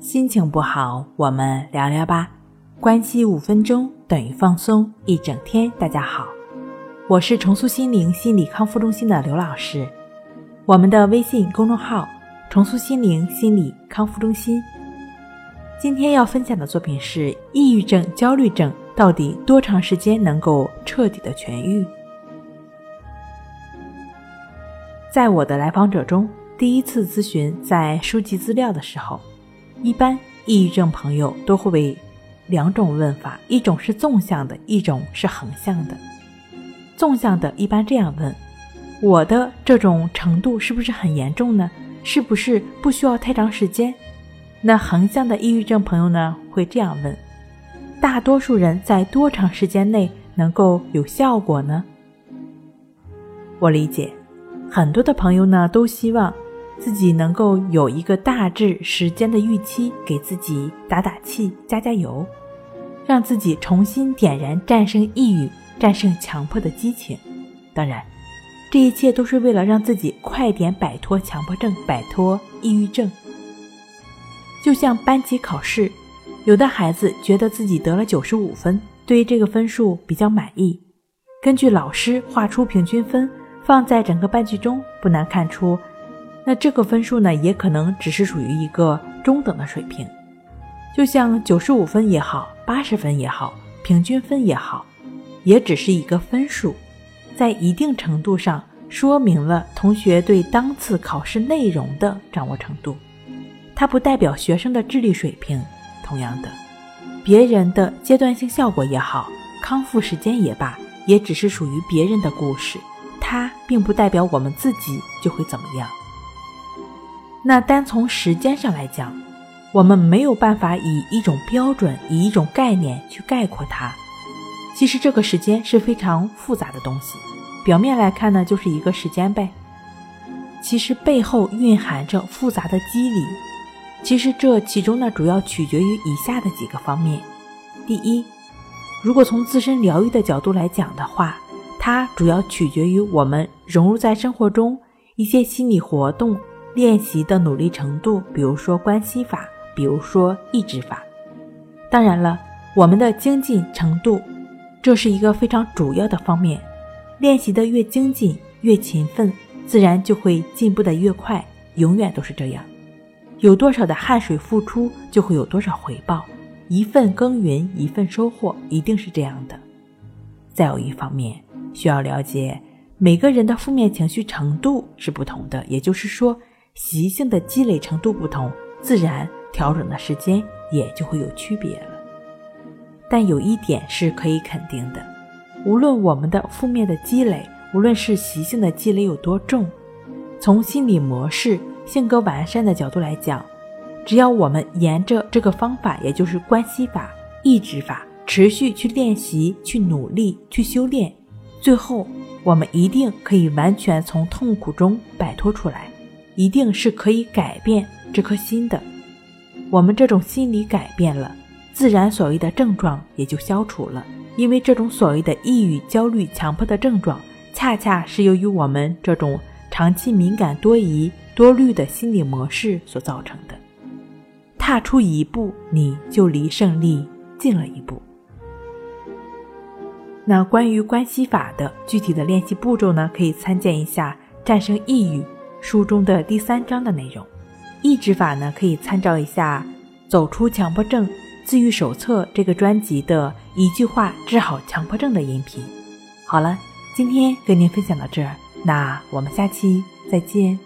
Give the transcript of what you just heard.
心情不好，我们聊聊吧。关系五分钟等于放松一整天。大家好，我是重塑心灵心理康复中心的刘老师。我们的微信公众号“重塑心灵心理康复中心”。今天要分享的作品是：抑郁症、焦虑症到底多长时间能够彻底的痊愈？在我的来访者中，第一次咨询在收集资料的时候，一般抑郁症朋友都会为两种问法，一种是纵向的，一种是横向的。纵向的一般这样问：我的这种程度是不是很严重呢？是不是不需要太长时间？那横向的抑郁症朋友呢，会这样问：大多数人在多长时间内能够有效果呢？我理解。很多的朋友呢，都希望自己能够有一个大致时间的预期，给自己打打气、加加油，让自己重新点燃战胜抑郁、战胜强迫的激情。当然，这一切都是为了让自己快点摆脱强迫症、摆脱抑郁症。就像班级考试，有的孩子觉得自己得了九十五分，对于这个分数比较满意，根据老师画出平均分。放在整个班级中，不难看出，那这个分数呢，也可能只是属于一个中等的水平。就像九十五分也好，八十分也好，平均分也好，也只是一个分数，在一定程度上说明了同学对当次考试内容的掌握程度，它不代表学生的智力水平。同样的，别人的阶段性效果也好，康复时间也罢，也只是属于别人的故事。它并不代表我们自己就会怎么样。那单从时间上来讲，我们没有办法以一种标准、以一种概念去概括它。其实这个时间是非常复杂的东西。表面来看呢，就是一个时间呗。其实背后蕴含着复杂的机理。其实这其中呢，主要取决于以下的几个方面。第一，如果从自身疗愈的角度来讲的话。它主要取决于我们融入在生活中一些心理活动练习的努力程度，比如说关系法，比如说抑制法。当然了，我们的精进程度，这是一个非常主要的方面。练习的越精进、越勤奋，自然就会进步的越快，永远都是这样。有多少的汗水付出，就会有多少回报。一份耕耘一份收获，一定是这样的。再有一方面。需要了解每个人的负面情绪程度是不同的，也就是说，习性的积累程度不同，自然调整的时间也就会有区别了。但有一点是可以肯定的，无论我们的负面的积累，无论是习性的积累有多重，从心理模式、性格完善的角度来讲，只要我们沿着这个方法，也就是关系法、抑制法，持续去练习、去努力、去修炼。最后，我们一定可以完全从痛苦中摆脱出来，一定是可以改变这颗心的。我们这种心理改变了，自然所谓的症状也就消除了。因为这种所谓的抑郁、焦虑、强迫的症状，恰恰是由于我们这种长期敏感、多疑、多虑的心理模式所造成的。踏出一步，你就离胜利近了一步。那关于关系法的具体的练习步骤呢？可以参见一下《战胜抑郁》书中的第三章的内容。抑制法呢，可以参照一下《走出强迫症自愈手册》这个专辑的一句话治好强迫症的音频。好了，今天跟您分享到这儿，那我们下期再见。